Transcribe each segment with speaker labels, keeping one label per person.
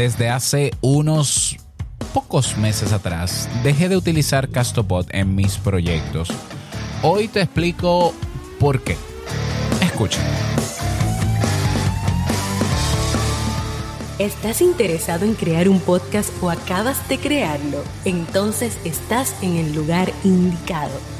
Speaker 1: desde hace unos pocos meses atrás dejé de utilizar Castopod en mis proyectos. Hoy te explico por qué. Escucha.
Speaker 2: ¿Estás interesado en crear un podcast o acabas de crearlo? Entonces estás en el lugar indicado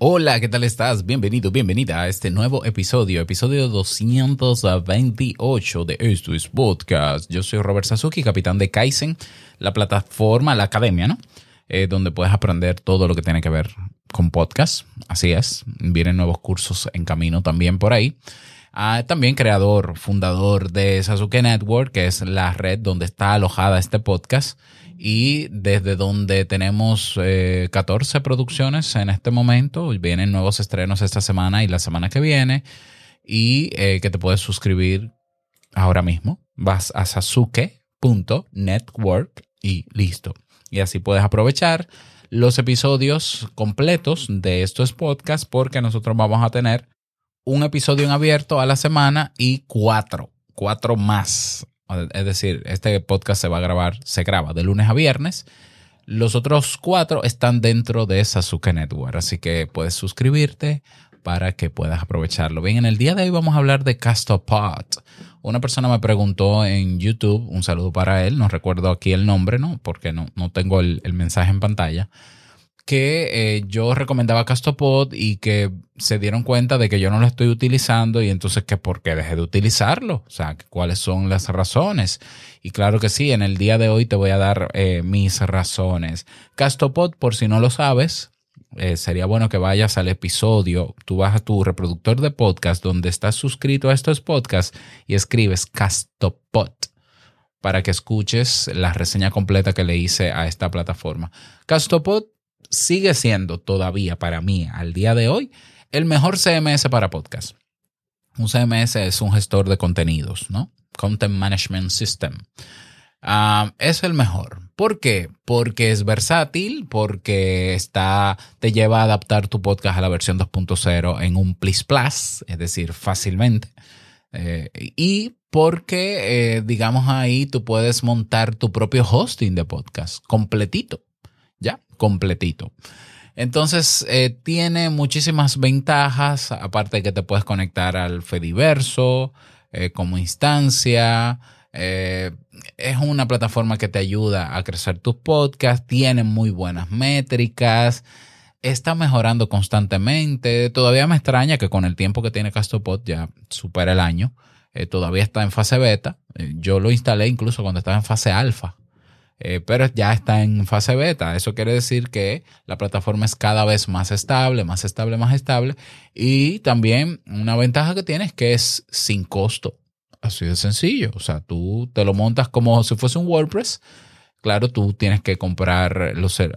Speaker 1: Hola, ¿qué tal estás? Bienvenido, bienvenida a este nuevo episodio, episodio 228 de Esto es Podcast. Yo soy Robert Sasuki, capitán de Kaizen, la plataforma, la academia, ¿no? Eh, donde puedes aprender todo lo que tiene que ver con podcast. Así es, vienen nuevos cursos en camino también por ahí. Ah, también creador, fundador de Sasuke Network, que es la red donde está alojada este podcast y desde donde tenemos 14 eh, producciones en este momento. Vienen nuevos estrenos esta semana y la semana que viene. Y eh, que te puedes suscribir ahora mismo. Vas a sasuke.network y listo. Y así puedes aprovechar los episodios completos de estos podcasts porque nosotros vamos a tener un episodio en abierto a la semana y cuatro, cuatro más es decir, este podcast se va a grabar, se graba de lunes a viernes. Los otros cuatro están dentro de Sasuke Network, así que puedes suscribirte para que puedas aprovecharlo. Bien, en el día de hoy vamos a hablar de Castopod. Una persona me preguntó en YouTube, un saludo para él, no recuerdo aquí el nombre, ¿no? Porque no, no tengo el, el mensaje en pantalla que eh, yo recomendaba Castopod y que se dieron cuenta de que yo no lo estoy utilizando y entonces que por qué dejé de utilizarlo, o sea, cuáles son las razones. Y claro que sí, en el día de hoy te voy a dar eh, mis razones. Castopod, por si no lo sabes, eh, sería bueno que vayas al episodio, tú vas a tu reproductor de podcast donde estás suscrito a estos podcasts y escribes Castopod para que escuches la reseña completa que le hice a esta plataforma. Castopod sigue siendo todavía para mí al día de hoy el mejor CMS para podcast. Un CMS es un gestor de contenidos, ¿no? Content Management System. Ah, es el mejor. ¿Por qué? Porque es versátil, porque está, te lleva a adaptar tu podcast a la versión 2.0 en un Plus Plus, es decir, fácilmente. Eh, y porque, eh, digamos ahí, tú puedes montar tu propio hosting de podcast completito ya, completito. Entonces, eh, tiene muchísimas ventajas, aparte de que te puedes conectar al Fediverso eh, como instancia. Eh, es una plataforma que te ayuda a crecer tus podcasts, tiene muy buenas métricas, está mejorando constantemente. Todavía me extraña que con el tiempo que tiene Castopod ya supera el año. todavía está en fase beta. yo lo instalé incluso cuando estaba en fase alfa eh, pero ya está en fase beta. Eso quiere decir que la plataforma es cada vez más estable, más estable, más estable. Y también una ventaja que tiene es que es sin costo. Así de sencillo. O sea, tú te lo montas como si fuese un WordPress. Claro, tú tienes que comprar, los, eh,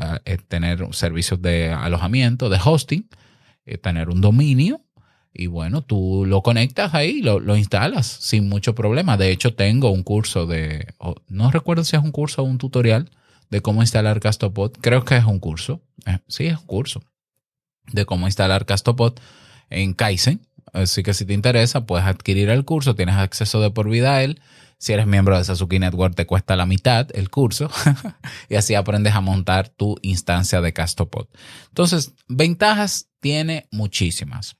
Speaker 1: tener servicios de alojamiento, de hosting, eh, tener un dominio y bueno, tú lo conectas ahí, lo, lo, instalas sin mucho problema. De hecho, tengo un curso de, no recuerdo si es un curso o un tutorial de cómo instalar Castopod. Creo que es un curso. Eh, sí, es un curso de cómo instalar Castopod en Kaizen. Así que si te interesa, puedes adquirir el curso, tienes acceso de por vida a él. Si eres miembro de Sasuke Network, te cuesta la mitad el curso y así aprendes a montar tu instancia de Castopod. Entonces, ventajas tiene muchísimas.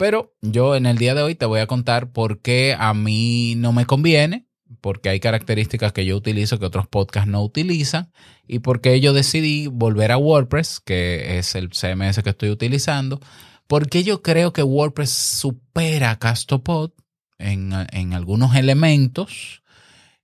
Speaker 1: Pero yo en el día de hoy te voy a contar por qué a mí no me conviene, porque hay características que yo utilizo que otros podcasts no utilizan y por qué yo decidí volver a WordPress, que es el CMS que estoy utilizando, porque yo creo que WordPress supera a Castopod en, en algunos elementos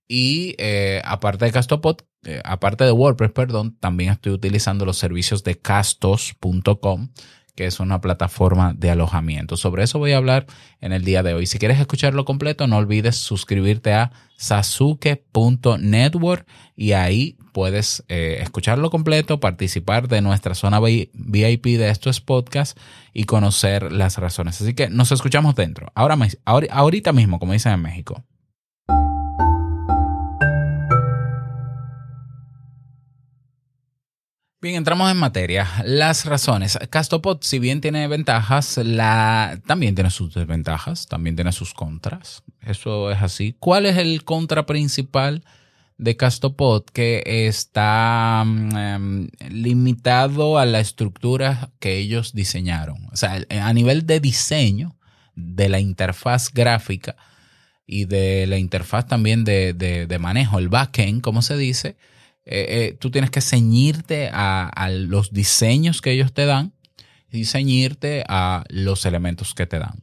Speaker 1: y eh, aparte de Castopod, eh, aparte de WordPress, perdón, también estoy utilizando los servicios de castos.com que es una plataforma de alojamiento. Sobre eso voy a hablar en el día de hoy. Si quieres escucharlo completo, no olvides suscribirte a sasuke.network y ahí puedes eh, escucharlo completo, participar de nuestra zona VIP de estos podcasts y conocer las razones. Así que nos escuchamos dentro. Ahora, ahorita mismo, como dicen en México. Bien, entramos en materia. Las razones. Castopod, si bien tiene ventajas, la... también tiene sus desventajas, también tiene sus contras. Eso es así. ¿Cuál es el contra principal de Castopod que está mm, em, limitado a la estructura que ellos diseñaron? O sea, a nivel de diseño de la interfaz gráfica y de la interfaz también de, de manejo, el backend, como se dice, eh, eh, tú tienes que ceñirte a, los diseños que ellos te dan y ceñirte a los elementos que te dan.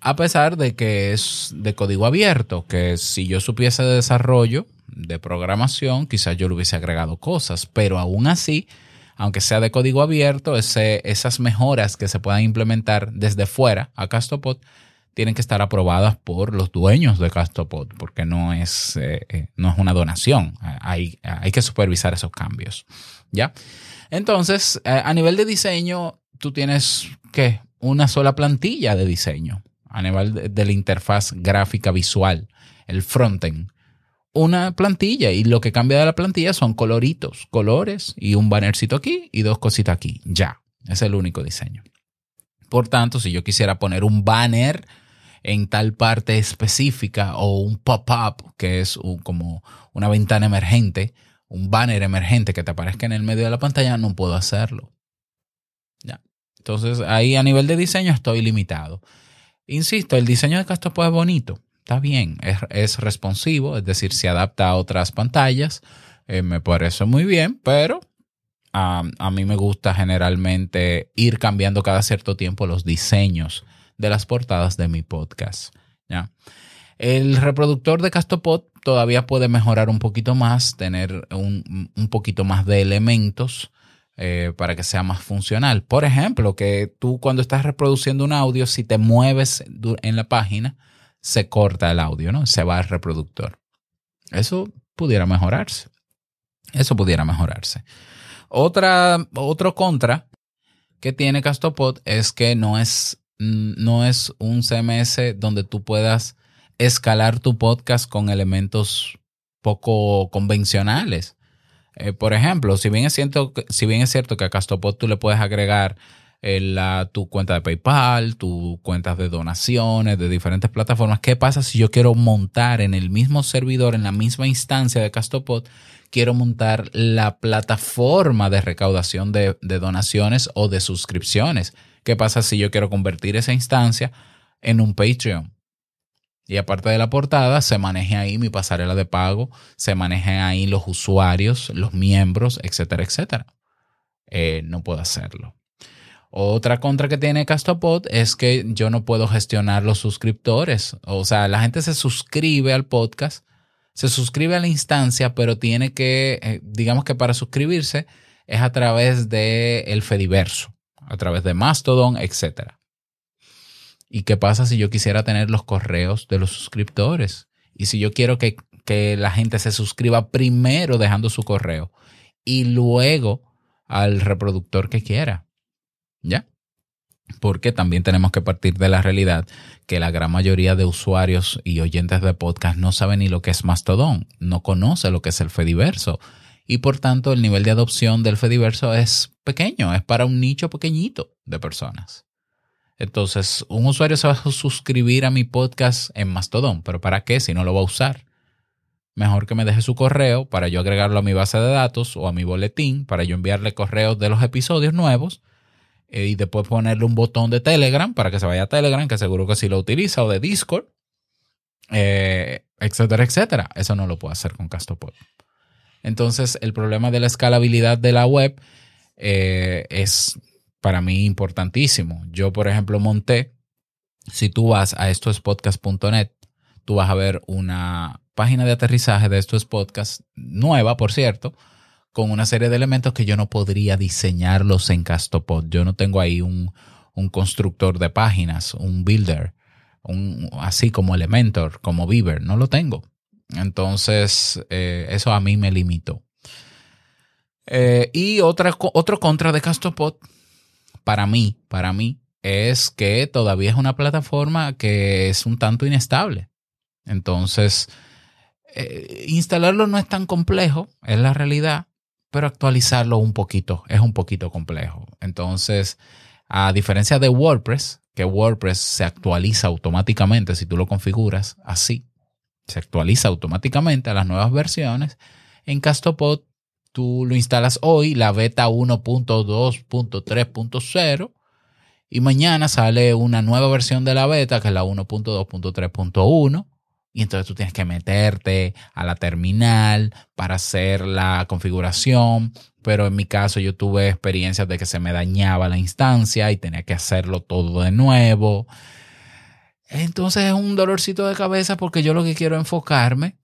Speaker 1: A pesar de que es de código abierto, que si yo supiese de desarrollo, de programación, quizás yo le hubiese agregado cosas, pero aún así, aunque sea de código abierto, esas mejoras que se puedan implementar desde fuera a Castopod tienen que estar aprobadas por los dueños de Castopod, porque no es, eh, eh, no es una donación. Hay, hay, que supervisar esos cambios. ¿Ya? Entonces, a nivel de diseño, tú tienes que una sola plantilla de diseño a nivel de, la interfaz gráfica visual, el frontend. Una plantilla y lo que cambia de la plantilla son coloritos, colores y un bannercito aquí y dos cositas aquí. Ya, es el único diseño. Por tanto, si yo quisiera poner un banner en tal parte específica o un pop-up, que es como una ventana emergente, un banner emergente que te aparezca en el medio de la pantalla, no puedo hacerlo. Ya. Entonces ahí a nivel de diseño estoy limitado. Insisto, el diseño de Castopod es bonito, está bien, es, responsivo, es decir, se adapta a otras pantallas, eh, me parece muy bien, pero a mí me gusta generalmente ir cambiando cada cierto tiempo los diseños de las portadas de mi podcast. ¿ya? El reproductor de Castopod todavía puede mejorar un poquito más, tener un, poquito más de elementos eh, para que sea más funcional. Por ejemplo, que tú cuando estás reproduciendo un audio, si te mueves en la página, se corta el audio, ¿no? Se va al reproductor. Eso pudiera mejorarse. Eso pudiera mejorarse. Otra, otro contra que tiene Castopod es que no es no es un CMS donde tú puedas escalar tu podcast con elementos poco convencionales. Eh, por ejemplo, si bien es cierto, si bien es cierto que a Castopod tú le puedes agregar eh, la, tu cuenta de PayPal, tus cuentas de donaciones de diferentes plataformas, ¿qué pasa si yo quiero montar en el mismo servidor, en la misma instancia de Castopod, quiero montar la plataforma de recaudación de donaciones o de suscripciones? ¿Qué pasa si yo quiero convertir esa instancia en un Patreon? Y aparte de la portada, se maneje ahí mi pasarela de pago, se manejen ahí los usuarios, los miembros, etcétera, etcétera. Eh, no puedo hacerlo. Otra contra que tiene Castopod es que yo no puedo gestionar los suscriptores. O sea, la gente se suscribe al podcast, se suscribe a la instancia, pero tiene que, eh, digamos que para suscribirse es a través del el Fediverso a través de Mastodon, etc. ¿Y qué pasa si yo quisiera tener los correos de los suscriptores? Y si yo quiero que, que la gente se suscriba primero dejando su correo y luego al reproductor que quiera. ¿Ya? Porque también tenemos que partir de la realidad que la gran mayoría de usuarios y oyentes de podcast no saben ni lo que es Mastodon, no conoce lo que es el Fediverso, y por tanto el nivel de adopción del Fediverso es pequeño, es para un nicho pequeñito de personas. Entonces, un usuario se va a suscribir a mi podcast en Mastodon, pero ¿para qué si no lo va a usar? Mejor que me deje su correo para yo agregarlo a mi base de datos o a mi boletín para yo enviarle correos de los episodios nuevos eh, y después ponerle un botón de Telegram para que se vaya a Telegram, que seguro que sí lo utiliza, o de Discord, eh, etcétera, etcétera. Eso no lo puedo hacer con Castopod. Entonces, el problema de la escalabilidad de la web eh, es para mí importantísimo. Yo, por ejemplo, monté, si tú vas a estoespodcast.net, tú vas a ver una página de aterrizaje de estos podcasts, nueva, por cierto, con una serie de elementos que yo no podría diseñarlos en Castopod. Yo no tengo ahí un, constructor de páginas, un builder, un, así como Elementor, como Beaver, no lo tengo. Entonces, eh, eso a mí me limitó. Eh, y otra, otro contra de Castopod, para mí, para mí, es que todavía es una plataforma que es un tanto inestable. Entonces, eh, instalarlo no es tan complejo, es la realidad, pero actualizarlo un poquito es un poquito complejo. Entonces, a diferencia de WordPress, que WordPress se actualiza automáticamente si tú lo configuras así, se actualiza automáticamente a las nuevas versiones, en Castopod tú lo instalas hoy, la beta 1.2.3.0, y mañana sale una nueva versión de la beta, que es la 1.2.3.1. Y entonces tú tienes que meterte a la terminal para hacer la configuración. Pero en mi caso yo tuve experiencias de que se me dañaba la instancia y tenía que hacerlo todo de nuevo. Entonces es un dolorcito de cabeza porque yo lo que quiero enfocarme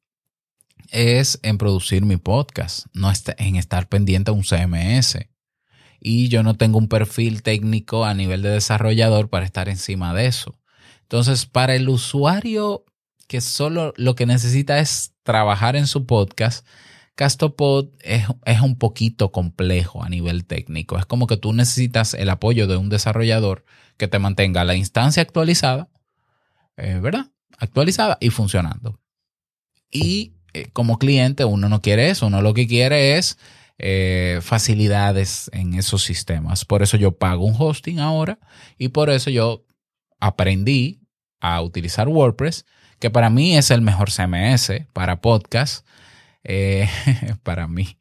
Speaker 1: es en producir mi podcast, no en estar pendiente a un CMS y yo no tengo un perfil técnico a nivel de desarrollador para estar encima de eso. Entonces, para el usuario que solo lo que necesita es trabajar en su podcast, Castopod es, es, un poquito complejo a nivel técnico. Es como que tú necesitas el apoyo de un desarrollador que te mantenga la instancia actualizada, eh, ¿verdad? Actualizada y funcionando. Y eh, como cliente uno no quiere eso, uno lo que quiere es eh, facilidades en esos sistemas. Por eso yo pago un hosting ahora y por eso yo aprendí a utilizar WordPress, que para mí es el mejor CMS para podcast. Eh, para mí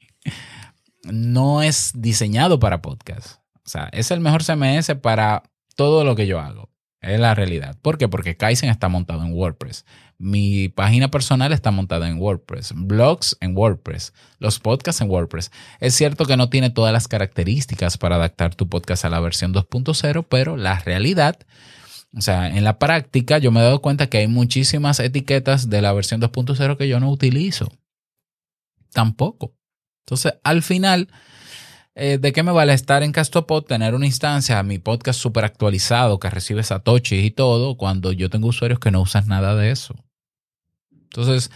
Speaker 1: no es diseñado para podcast. O sea, es el mejor CMS para todo lo que yo hago. Es la realidad. ¿Por qué? Porque Kaizen está montado en WordPress. Mi página personal está montada en WordPress. Blogs en WordPress. Los podcasts en WordPress. Es cierto que no tiene todas las características para adaptar tu podcast a la versión 2.0, pero la realidad, o sea, en la práctica yo me he dado cuenta que hay muchísimas etiquetas de la versión 2.0 que yo no utilizo. Tampoco. Entonces, al final eh, ¿de qué me vale estar en Castopod, tener una instancia, mi podcast súper actualizado que recibe Satoshi y todo, cuando yo tengo usuarios que no usan nada de eso? Entonces,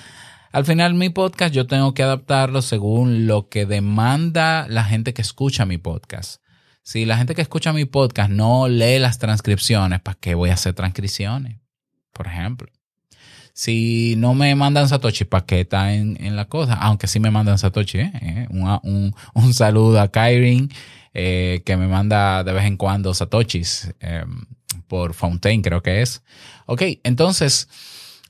Speaker 1: al final mi podcast yo tengo que adaptarlo según lo que demanda la gente que escucha mi podcast. Si la gente que escucha mi podcast no lee las transcripciones, ¿para qué voy a hacer transcripciones? Por ejemplo. Si no me mandan Satoshi, ¿para qué está en, la cosa? Aunque sí me mandan Satoshi, ¿eh? eh un, saludo a Kairin, eh, que me manda de vez en cuando Satoshis em, por Fountain, creo que es. Ok, entonces,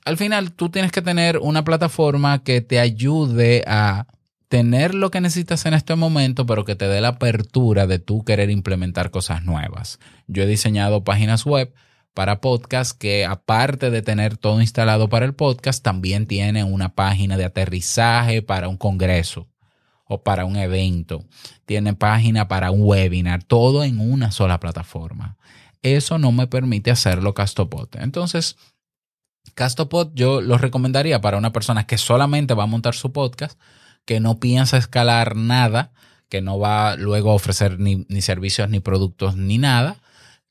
Speaker 1: al final tú tienes que tener una plataforma que te ayude a tener lo que necesitas en este momento, pero que te dé la apertura de tú querer implementar cosas nuevas. Yo he diseñado páginas web para podcast que aparte de tener todo instalado para el podcast, también tiene una página de aterrizaje para un congreso o para un evento. Tiene página para un webinar, todo en una sola plataforma. Eso no me permite hacerlo Castopod. Entonces, Castopod yo lo recomendaría para una persona que solamente va a montar su podcast, que no piensa escalar nada, que no va luego a ofrecer ni, ni servicios, ni productos, ni nada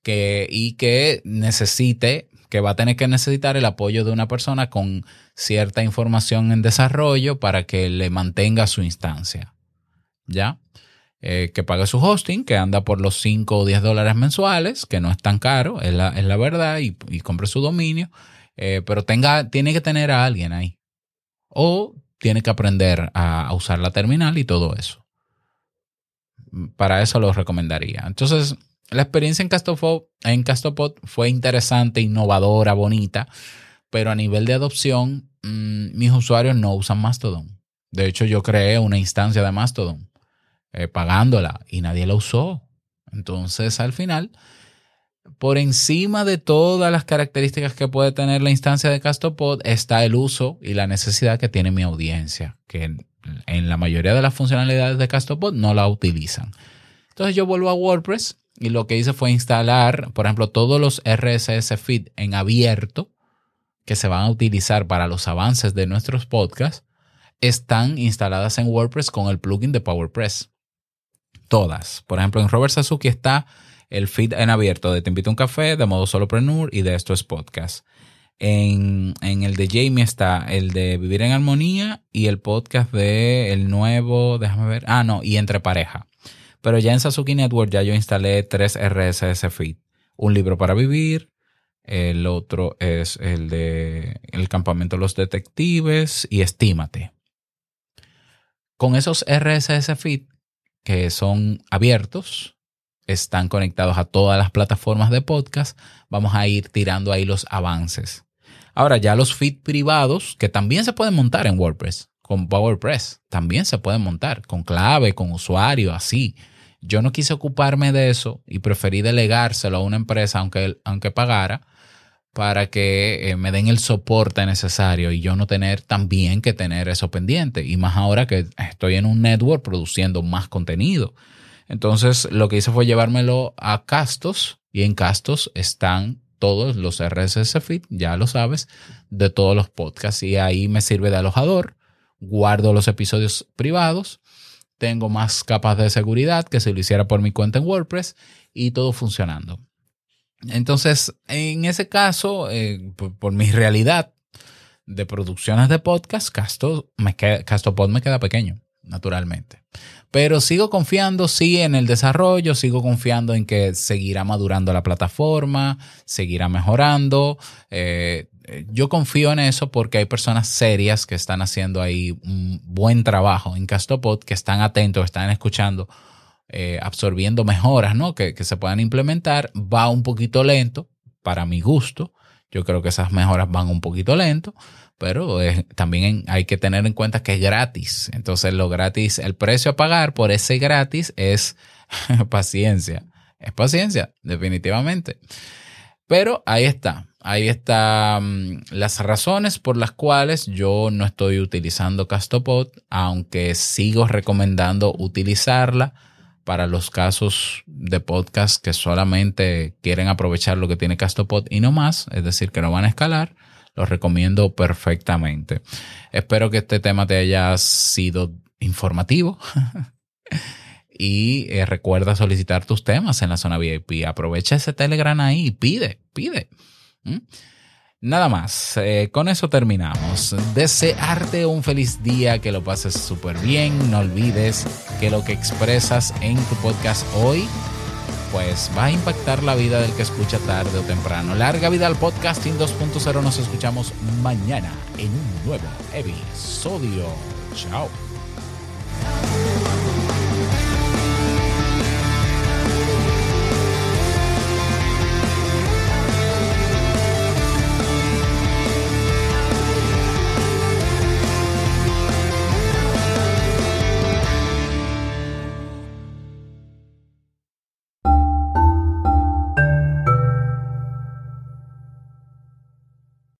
Speaker 1: que, y que necesite, que va a tener que necesitar el apoyo de una persona con cierta información en desarrollo para que le mantenga su instancia. ¿Ya? Eh, que pague su hosting, que anda por los 5 o 10 dólares mensuales, que no es tan caro, es la, es la verdad, y, compre su dominio, eh, pero tenga, tiene que tener a alguien ahí. O tiene que aprender a usar la terminal y todo eso. Para eso lo recomendaría. Entonces, la experiencia en Castopod, fue interesante, innovadora, bonita, pero a nivel de adopción, mm, mis usuarios no usan Mastodon. De hecho, yo creé una instancia de Mastodon eh, pagándola y nadie la usó. Entonces, al final, por encima de todas las características que puede tener la instancia de Castopod, está el uso y la necesidad que tiene mi audiencia, que en, en la mayoría de las funcionalidades de Castopod no la utilizan. Entonces yo vuelvo a WordPress y lo que hice fue instalar, por ejemplo, todos los RSS feed en abierto que se van a utilizar para los avances de nuestros podcasts están instaladas en WordPress con el plugin de PowerPress. Todas. Por ejemplo, en Robert Sasuki está el feed en abierto de Te invito a un café, de modo solopreneur y de Esto es Podcast. En, el de Jamie está el de Vivir en Armonía y el podcast de el nuevo, déjame ver, ah, no, y Entre Pareja. Pero ya en Sasuki Network ya yo instalé tres RSS feed. Un libro para vivir, el otro es el de El campamento de los detectives y Estímate. Con esos RSS feed que son abiertos, están conectados a todas las plataformas de podcast, vamos a ir tirando ahí los avances. Ahora ya los feeds privados, que también se pueden montar en WordPress, con PowerPress, también se pueden montar con clave, con usuario, así. Yo no quise ocuparme de eso y preferí delegárselo a una empresa, aunque, aunque pagara, para que eh, me den el soporte necesario y yo no tener también que tener eso pendiente. Y más ahora que estoy en un network produciendo más contenido. Entonces lo que hice fue llevármelo a Castos y en Castos están todos los RSS feed, ya lo sabes, de todos los podcasts y ahí me sirve de alojador, guardo los episodios privados, tengo más capas de seguridad que si lo hiciera por mi cuenta en WordPress y todo funcionando. Entonces, en ese caso, eh, por, mi realidad de producciones de podcast, Casto, me Castopod me queda pequeño, naturalmente. Pero sigo confiando, sí, en el desarrollo, sigo confiando en que seguirá madurando la plataforma, seguirá mejorando. Eh, yo confío en eso porque hay personas serias que están haciendo ahí un buen trabajo en Castopod, que están atentos, están escuchando, eh, absorbiendo mejoras ¿no? que, que se puedan implementar. Va un poquito lento, para mi gusto. Yo creo que esas mejoras van un poquito lento, pero también hay que tener en cuenta que es gratis. Entonces lo gratis, el precio a pagar por ese gratis es paciencia. Es paciencia, definitivamente. Pero ahí está. Ahí están mm, las razones por las cuales yo no estoy utilizando Castopod, aunque sigo recomendando utilizarla para los casos de podcast que solamente quieren aprovechar lo que tiene Castopod y no más, es decir, que no van a escalar lo recomiendo perfectamente. Espero que este tema te haya sido informativo. y eh, recuerda solicitar tus temas en la zona VIP. Aprovecha ese Telegram ahí y pide, pide. ¿Mm? Nada más, eh, con eso terminamos. Desearte un feliz día, que lo pases súper bien. No olvides que lo que expresas en tu podcast hoy pues va a impactar la vida del que escucha tarde o temprano. Larga vida al podcasting 2.0. Nos escuchamos mañana en un nuevo episodio. Chao.